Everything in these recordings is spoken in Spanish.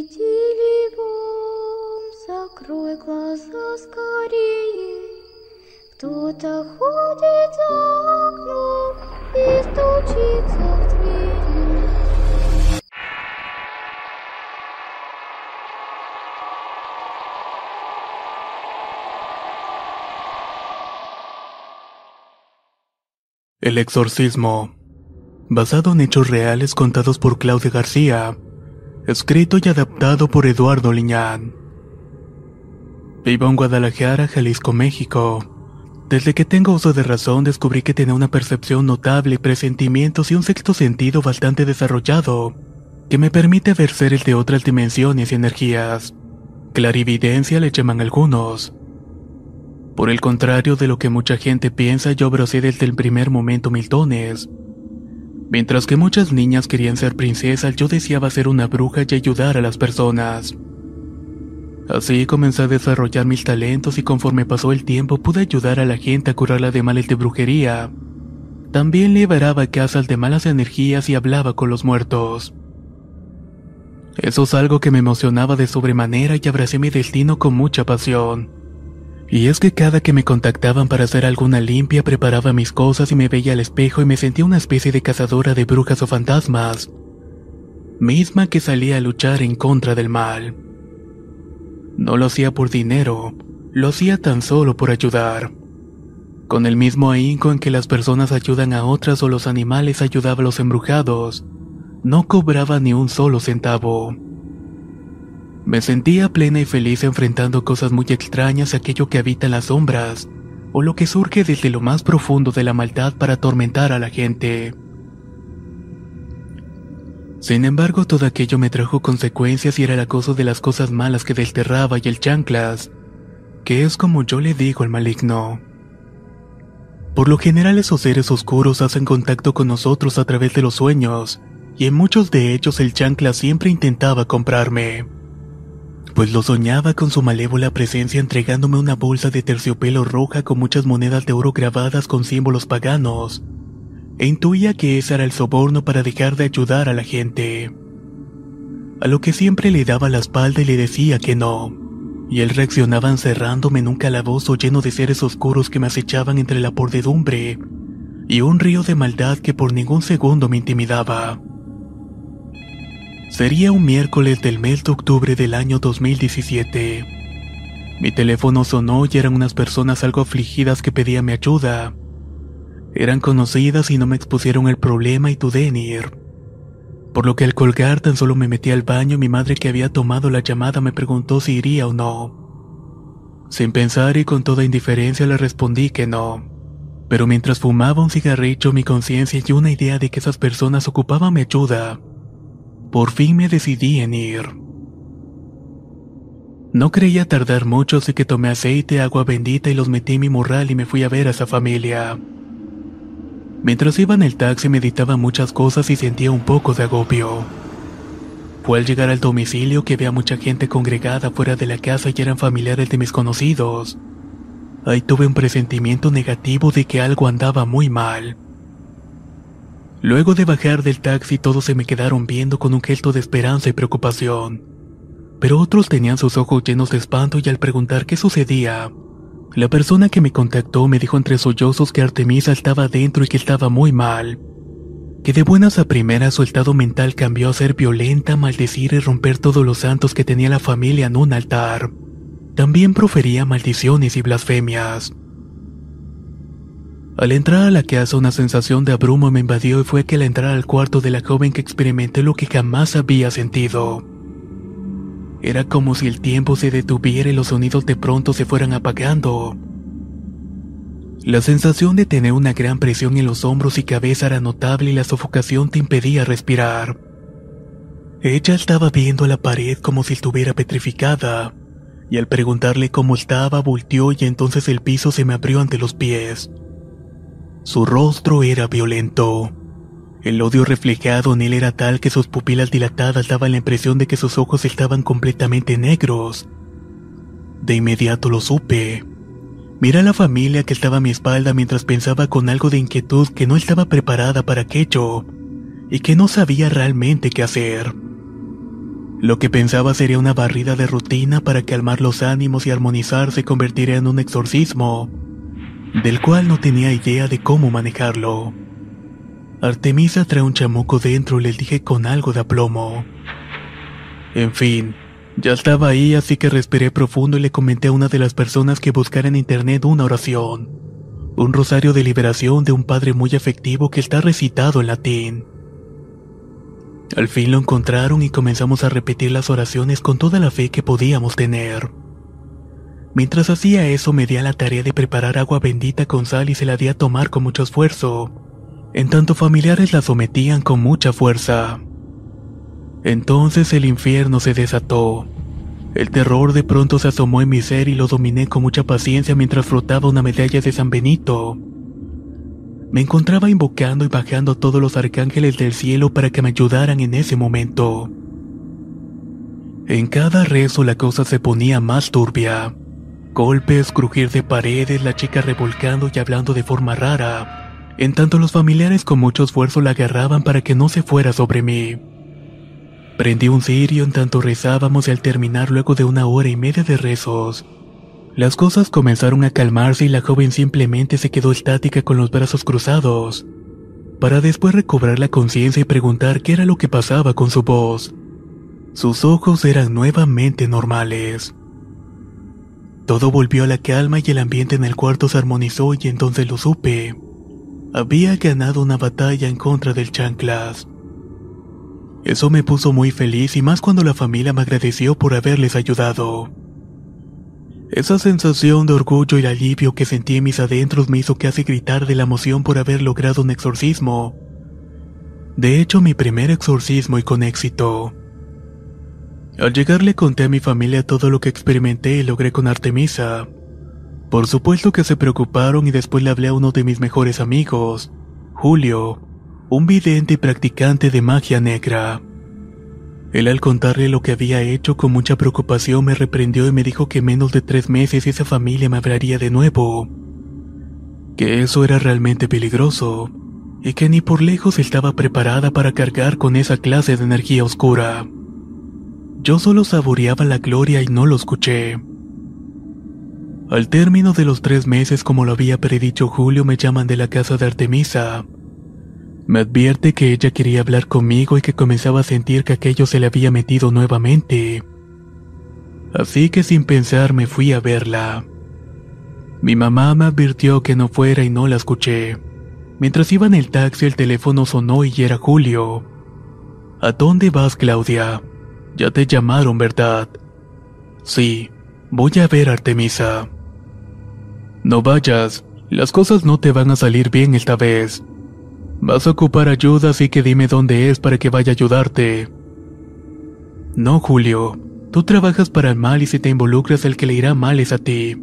Тили, тили, бом, закрой глаза скорее. Кто-то ходит за окном и стучится в двери. El exorcismo. Basado en hechos reales contados por Claudia García. Escrito y adaptado por Eduardo Liñán. Vivo en Guadalajara, Jalisco, México. Desde que tengo uso de razón descubrí que tenía una percepción notable, presentimientos y un sexto sentido bastante desarrollado, que me permite ver seres de otras dimensiones y energías. Clarividencia le llaman algunos. Por el contrario de lo que mucha gente piensa, yo brocé desde el primer momento miltones. Mientras que muchas niñas querían ser princesas, yo deseaba ser una bruja y ayudar a las personas. Así comencé a desarrollar mis talentos y conforme pasó el tiempo pude ayudar a la gente a curarla de males de brujería. También liberaba casas de malas energías y hablaba con los muertos. Eso es algo que me emocionaba de sobremanera y abracé mi destino con mucha pasión. Y es que cada que me contactaban para hacer alguna limpia preparaba mis cosas y me veía al espejo y me sentía una especie de cazadora de brujas o fantasmas, misma que salía a luchar en contra del mal. No lo hacía por dinero, lo hacía tan solo por ayudar. Con el mismo ahínco en que las personas ayudan a otras o los animales ayudaban a los embrujados, no cobraba ni un solo centavo. Me sentía plena y feliz enfrentando cosas muy extrañas, aquello que habita en las sombras, o lo que surge desde lo más profundo de la maldad para atormentar a la gente. Sin embargo, todo aquello me trajo consecuencias y era el acoso de las cosas malas que desterraba y el chanclas, que es como yo le digo al maligno. Por lo general esos seres oscuros hacen contacto con nosotros a través de los sueños, y en muchos de ellos el chancla siempre intentaba comprarme. Pues lo soñaba con su malévola presencia entregándome una bolsa de terciopelo roja con muchas monedas de oro grabadas con símbolos paganos, e intuía que ese era el soborno para dejar de ayudar a la gente. A lo que siempre le daba la espalda y le decía que no, y él reaccionaba encerrándome en un calabozo lleno de seres oscuros que me acechaban entre la podredumbre y un río de maldad que por ningún segundo me intimidaba. Sería un miércoles del mes de octubre del año 2017. Mi teléfono sonó y eran unas personas algo afligidas que pedían mi ayuda. Eran conocidas y no me expusieron el problema y dudé en ir. Por lo que al colgar tan solo me metí al baño y mi madre que había tomado la llamada me preguntó si iría o no. Sin pensar y con toda indiferencia le respondí que no. Pero mientras fumaba un cigarrillo mi conciencia y una idea de que esas personas ocupaban mi ayuda, por fin me decidí en ir. No creía tardar mucho, así que tomé aceite, agua bendita y los metí en mi morral y me fui a ver a esa familia. Mientras iba en el taxi meditaba muchas cosas y sentía un poco de agobio. Fue al llegar al domicilio que veía mucha gente congregada fuera de la casa y eran familiares de mis conocidos. Ahí tuve un presentimiento negativo de que algo andaba muy mal. Luego de bajar del taxi todos se me quedaron viendo con un gesto de esperanza y preocupación. Pero otros tenían sus ojos llenos de espanto y al preguntar qué sucedía, la persona que me contactó me dijo entre sollozos que Artemisa estaba dentro y que estaba muy mal. Que de buenas a primeras su estado mental cambió a ser violenta, maldecir y romper todos los santos que tenía la familia en un altar. También profería maldiciones y blasfemias. Al entrar a la casa una sensación de abrumo me invadió y fue que al entrar al cuarto de la joven que experimenté lo que jamás había sentido. Era como si el tiempo se detuviera y los sonidos de pronto se fueran apagando. La sensación de tener una gran presión en los hombros y cabeza era notable y la sofocación te impedía respirar. Ella estaba viendo la pared como si estuviera petrificada, y al preguntarle cómo estaba volteó y entonces el piso se me abrió ante los pies. Su rostro era violento. El odio reflejado en él era tal que sus pupilas dilatadas daban la impresión de que sus ojos estaban completamente negros. De inmediato lo supe. Miré a la familia que estaba a mi espalda mientras pensaba con algo de inquietud que no estaba preparada para aquello y que no sabía realmente qué hacer. Lo que pensaba sería una barrida de rutina para calmar los ánimos y armonizar se convertiría en un exorcismo, del cual no tenía idea de cómo manejarlo. Artemisa trae un chamuco dentro, le dije con algo de aplomo. En fin, ya estaba ahí, así que respiré profundo y le comenté a una de las personas que buscara en internet una oración. Un rosario de liberación de un padre muy efectivo que está recitado en latín. Al fin lo encontraron y comenzamos a repetir las oraciones con toda la fe que podíamos tener. Mientras hacía eso me di a la tarea de preparar agua bendita con sal y se la di a tomar con mucho esfuerzo, en tanto familiares la sometían con mucha fuerza. Entonces el infierno se desató. El terror de pronto se asomó en mi ser y lo dominé con mucha paciencia mientras frotaba una medalla de San Benito. Me encontraba invocando y bajando a todos los arcángeles del cielo para que me ayudaran en ese momento. En cada rezo la cosa se ponía más turbia. Golpes, crujir de paredes, la chica revolcando y hablando de forma rara. En tanto los familiares con mucho esfuerzo la agarraban para que no se fuera sobre mí. Prendí un cirio en tanto rezábamos y al terminar luego de una hora y media de rezos, las cosas comenzaron a calmarse y la joven simplemente se quedó estática con los brazos cruzados, para después recobrar la conciencia y preguntar qué era lo que pasaba con su voz. Sus ojos eran nuevamente normales. Todo volvió a la calma y el ambiente en el cuarto se armonizó y entonces lo supe. Había ganado una batalla en contra del chanclas. Eso me puso muy feliz y más cuando la familia me agradeció por haberles ayudado. Esa sensación de orgullo y alivio que sentí en mis adentros me hizo casi gritar de la emoción por haber logrado un exorcismo. De hecho, mi primer exorcismo y con éxito. Al llegar le conté a mi familia todo lo que experimenté y logré con Artemisa. Por supuesto que se preocuparon y después le hablé a uno de mis mejores amigos, Julio, un vidente y practicante de magia negra. Él al contarle lo que había hecho con mucha preocupación me reprendió y me dijo que menos de tres meses esa familia me hablaría de nuevo. Que eso era realmente peligroso y que ni por lejos estaba preparada para cargar con esa clase de energía oscura. Yo solo saboreaba la gloria y no lo escuché. Al término de los tres meses, como lo había predicho Julio, me llaman de la casa de Artemisa me advierte que ella quería hablar conmigo y que comenzaba a sentir que aquello se le había metido nuevamente. Así que sin pensar me fui a verla. Mi mamá me advirtió que no fuera y no la escuché. Mientras iba en el taxi el teléfono sonó y era Julio. ¿A dónde vas, Claudia? Ya te llamaron, ¿verdad? Sí, voy a ver a Artemisa. No vayas, las cosas no te van a salir bien esta vez. Vas a ocupar ayuda, así que dime dónde es para que vaya a ayudarte. No, Julio. Tú trabajas para el mal y si te involucras el que le irá mal es a ti.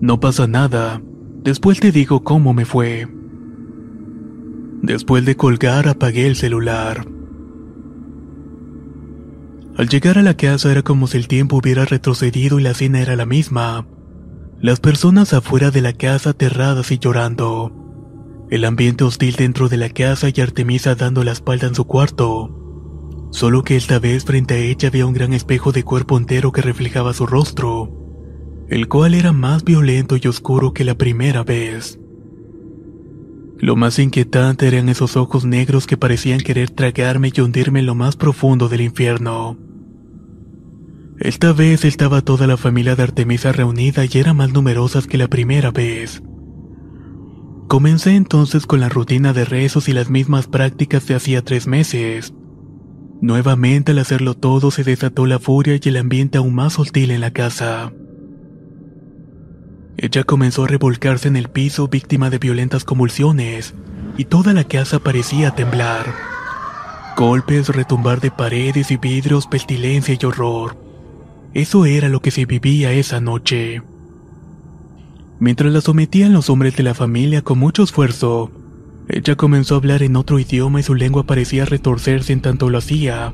No pasa nada. Después te digo cómo me fue. Después de colgar apagué el celular. Al llegar a la casa era como si el tiempo hubiera retrocedido y la cena era la misma. Las personas afuera de la casa aterradas y llorando el ambiente hostil dentro de la casa y Artemisa dando la espalda en su cuarto. Solo que esta vez frente a ella había un gran espejo de cuerpo entero que reflejaba su rostro, el cual era más violento y oscuro que la primera vez. Lo más inquietante eran esos ojos negros que parecían querer tragarme y hundirme en lo más profundo del infierno. Esta vez estaba toda la familia de Artemisa reunida y eran más numerosas que la primera vez. Comencé entonces con la rutina de rezos y las mismas prácticas de hacía tres meses. Nuevamente al hacerlo todo se desató la furia y el ambiente aún más hostil en la casa. Ella comenzó a revolcarse en el piso víctima de violentas convulsiones y toda la casa parecía temblar. Golpes, retumbar de paredes y vidrios, pestilencia y horror. Eso era lo que se vivía esa noche. Mientras la sometían los hombres de la familia con mucho esfuerzo, ella comenzó a hablar en otro idioma y su lengua parecía retorcerse en tanto lo hacía.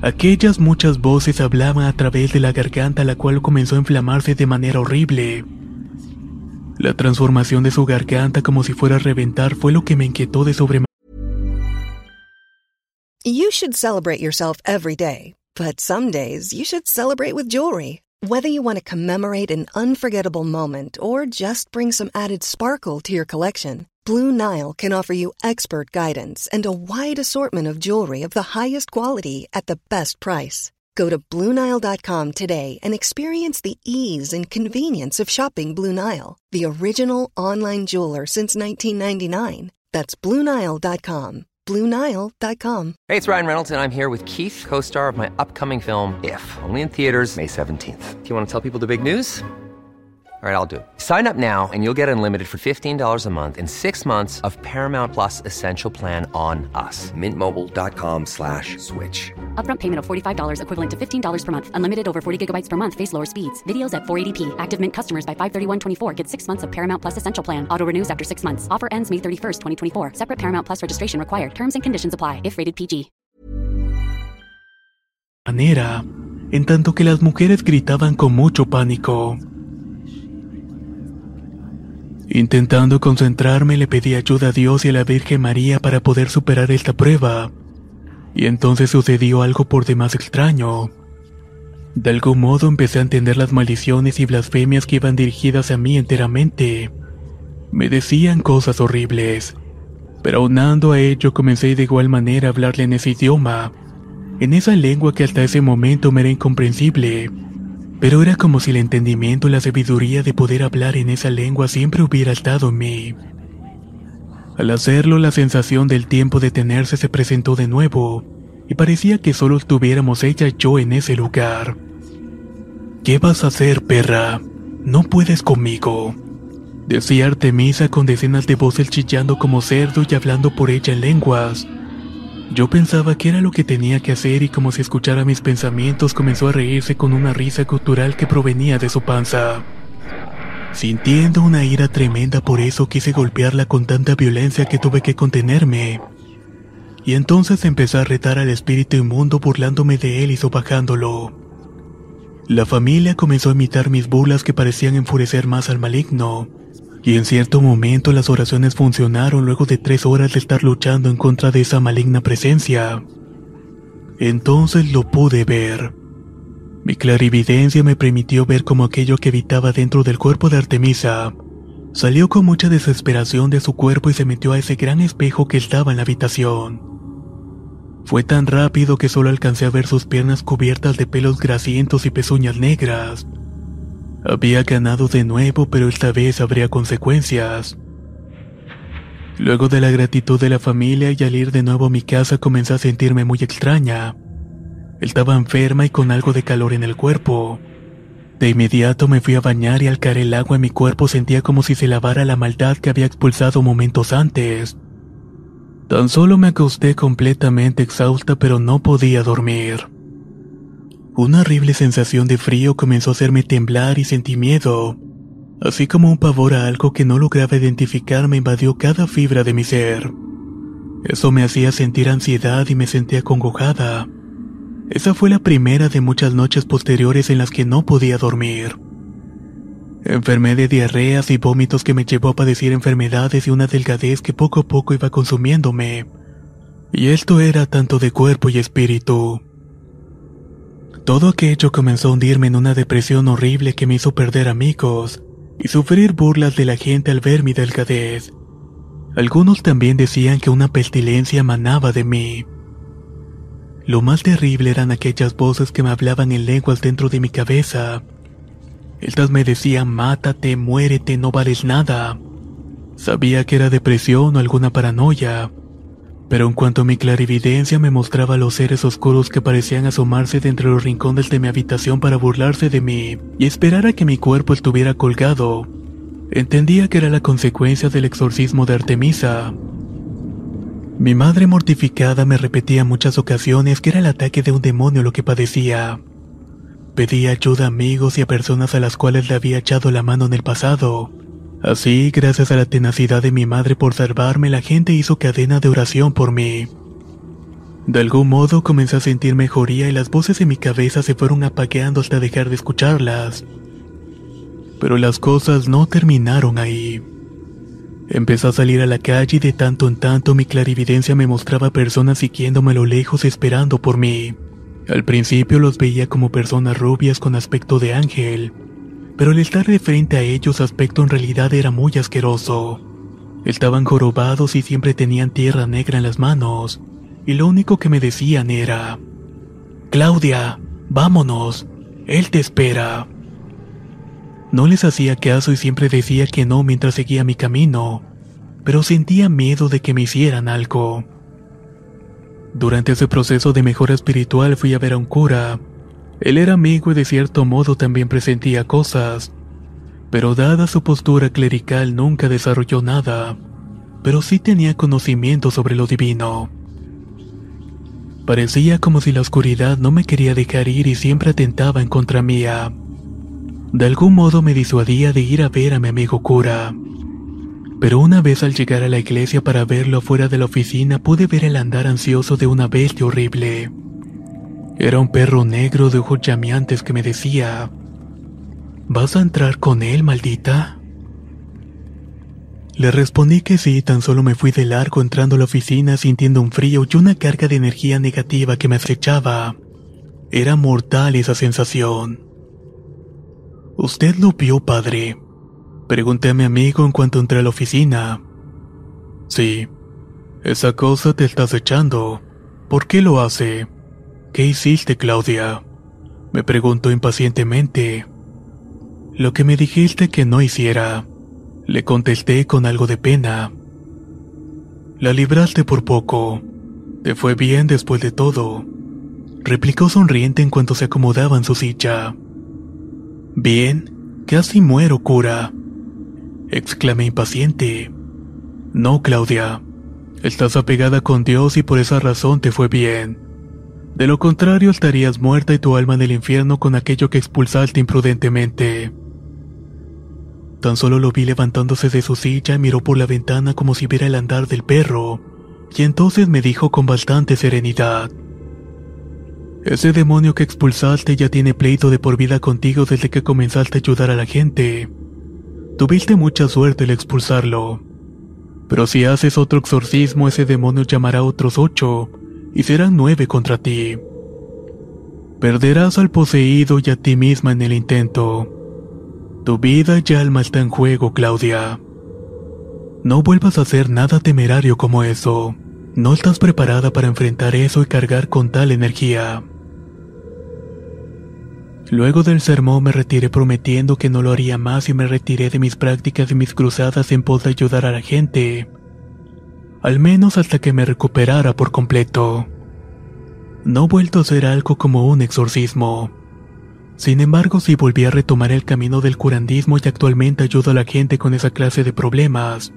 Aquellas muchas voces hablaban a través de la garganta la cual comenzó a inflamarse de manera horrible. La transformación de su garganta como si fuera a reventar fue lo que me inquietó de sobremanera. You should celebrate yourself every day, but some days you should celebrate with jewelry. Whether you want to commemorate an unforgettable moment or just bring some added sparkle to your collection, Blue Nile can offer you expert guidance and a wide assortment of jewelry of the highest quality at the best price. Go to BlueNile.com today and experience the ease and convenience of shopping Blue Nile, the original online jeweler since 1999. That's BlueNile.com. BlueNile.com. Hey, it's Ryan Reynolds, and I'm here with Keith, co star of my upcoming film, If, only in theaters, May 17th. Do you want to tell people the big news? All right, I'll do it. Sign up now and you'll get unlimited for $15 a month in six months of Paramount Plus Essential Plan on us. Mintmobile.com slash switch. Upfront payment of $45 equivalent to $15 per month. Unlimited over 40 gigabytes per month. Face lower speeds. Videos at 480p. Active Mint customers by 531.24 get six months of Paramount Plus Essential Plan. Auto renews after six months. Offer ends May 31st, 2024. Separate Paramount Plus registration required. Terms and conditions apply if rated PG. manera, en tanto que las mujeres gritaban con mucho pánico. Intentando concentrarme le pedí ayuda a Dios y a la Virgen María para poder superar esta prueba. Y entonces sucedió algo por demás extraño. De algún modo empecé a entender las maldiciones y blasfemias que iban dirigidas a mí enteramente. Me decían cosas horribles. Pero aunando a ello comencé de igual manera a hablarle en ese idioma, en esa lengua que hasta ese momento me era incomprensible pero era como si el entendimiento y la sabiduría de poder hablar en esa lengua siempre hubiera estado en mí. Al hacerlo, la sensación del tiempo detenerse se presentó de nuevo, y parecía que solo estuviéramos ella y yo en ese lugar. ¿Qué vas a hacer, perra? No puedes conmigo. Decía Artemisa con decenas de voces chillando como cerdo y hablando por ella en lenguas, yo pensaba que era lo que tenía que hacer y como si escuchara mis pensamientos comenzó a reírse con una risa cultural que provenía de su panza. Sintiendo una ira tremenda por eso quise golpearla con tanta violencia que tuve que contenerme. Y entonces empecé a retar al espíritu inmundo burlándome de él y sobajándolo. La familia comenzó a imitar mis burlas que parecían enfurecer más al maligno. Y en cierto momento las oraciones funcionaron luego de tres horas de estar luchando en contra de esa maligna presencia. Entonces lo pude ver. Mi clarividencia me permitió ver como aquello que habitaba dentro del cuerpo de Artemisa salió con mucha desesperación de su cuerpo y se metió a ese gran espejo que estaba en la habitación. Fue tan rápido que solo alcancé a ver sus piernas cubiertas de pelos grasientos y pezuñas negras. Había ganado de nuevo, pero esta vez habría consecuencias. Luego de la gratitud de la familia y al ir de nuevo a mi casa comencé a sentirme muy extraña. Estaba enferma y con algo de calor en el cuerpo. De inmediato me fui a bañar y al caer el agua en mi cuerpo sentía como si se lavara la maldad que había expulsado momentos antes. Tan solo me acosté completamente exhausta pero no podía dormir. Una horrible sensación de frío comenzó a hacerme temblar y sentí miedo, así como un pavor a algo que no lograba identificar me invadió cada fibra de mi ser. Eso me hacía sentir ansiedad y me sentía congojada. Esa fue la primera de muchas noches posteriores en las que no podía dormir. Enfermé de diarreas y vómitos que me llevó a padecer enfermedades y una delgadez que poco a poco iba consumiéndome. Y esto era tanto de cuerpo y espíritu. Todo aquello comenzó a hundirme en una depresión horrible que me hizo perder amigos y sufrir burlas de la gente al ver mi delgadez. Algunos también decían que una pestilencia emanaba de mí. Lo más terrible eran aquellas voces que me hablaban en lenguas dentro de mi cabeza. Estas me decían mátate, muérete, no vales nada. Sabía que era depresión o alguna paranoia, Pero en cuanto mi clarividencia me mostraba los seres oscuros que parecían asomarse de entre los rincones de mi habitación para burlarse de mí y esperar a que mi cuerpo estuviera colgado, entendía que era la consecuencia del exorcismo de Artemisa. Mi madre mortificada me repetía en muchas ocasiones que era el ataque de un demonio lo que padecía. Pedía ayuda a amigos y a personas a las cuales le había echado la mano en el pasado. Así, gracias a la tenacidad de mi madre por salvarme, la gente hizo cadena de oración por mí. De algún modo comencé a sentir mejoría y las voces en mi cabeza se fueron apagando hasta dejar de escucharlas. Pero las cosas no terminaron ahí. Empecé a salir a la calle y de tanto en tanto mi clarividencia me mostraba personas siguiéndome a lo lejos esperando por mí. Al principio los veía como personas rubias con aspecto de ángel, pero al estar de frente a ellos su aspecto en realidad era muy asqueroso. Estaban jorobados y siempre tenían tierra negra en las manos, y lo único que me decían era, Claudia, vámonos, él te espera. No les hacía caso y siempre decía que no mientras seguía mi camino, pero sentía miedo de que me hicieran algo. Durante ese proceso de mejora espiritual fui a ver a un cura. Él era amigo y de cierto modo también presentía cosas, pero dada su postura clerical nunca desarrolló nada, pero sí tenía conocimiento sobre lo divino. Parecía como si la oscuridad no me quería dejar ir y siempre atentaba en contra mía. De algún modo me disuadía de ir a ver a mi amigo cura. Pero una vez al llegar a la iglesia para verlo fuera de la oficina pude ver el andar ansioso de una bestia horrible. Era un perro negro de ojos llameantes que me decía, ¿Vas a entrar con él, maldita? Le respondí que sí, tan solo me fui de largo entrando a la oficina sintiendo un frío y una carga de energía negativa que me acechaba. Era mortal esa sensación. ¿Usted lo vio, padre? Pregunté a mi amigo en cuanto entré a la oficina. Sí, esa cosa te estás echando. ¿Por qué lo hace? ¿Qué hiciste, Claudia? Me preguntó impacientemente. Lo que me dijiste que no hiciera. Le contesté con algo de pena. La libraste por poco. Te fue bien después de todo. Replicó sonriente en cuanto se acomodaba en su silla. Bien, casi muero, cura. Exclamé impaciente. No, Claudia. Estás apegada con Dios y por esa razón te fue bien. De lo contrario estarías muerta y tu alma en el infierno con aquello que expulsaste imprudentemente. Tan solo lo vi levantándose de su silla y miró por la ventana como si viera el andar del perro, y entonces me dijo con bastante serenidad. Ese demonio que expulsaste ya tiene pleito de por vida contigo desde que comenzaste a ayudar a la gente. Tuviste mucha suerte al expulsarlo. Pero si haces otro exorcismo, ese demonio llamará a otros ocho, y serán nueve contra ti. Perderás al poseído y a ti misma en el intento. Tu vida y alma está en juego, Claudia. No vuelvas a hacer nada temerario como eso. No estás preparada para enfrentar eso y cargar con tal energía. Luego del sermón me retiré prometiendo que no lo haría más y me retiré de mis prácticas y mis cruzadas en pos de ayudar a la gente. Al menos hasta que me recuperara por completo. No he vuelto a hacer algo como un exorcismo. Sin embargo, sí volví a retomar el camino del curandismo y actualmente ayudo a la gente con esa clase de problemas.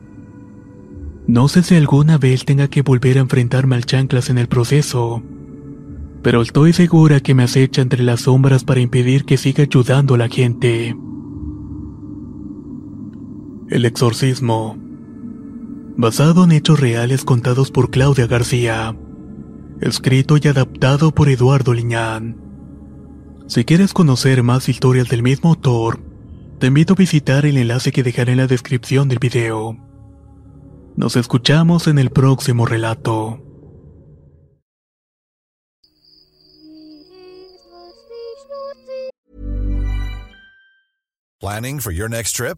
No sé si alguna vez tenga que volver a enfrentarme al chanclas en el proceso pero estoy segura que me acecha entre las sombras para impedir que siga ayudando a la gente. El exorcismo. Basado en hechos reales contados por Claudia García. Escrito y adaptado por Eduardo Liñán. Si quieres conocer más historias del mismo autor, te invito a visitar el enlace que dejaré en la descripción del video. Nos escuchamos en el próximo relato. Planning for your next trip?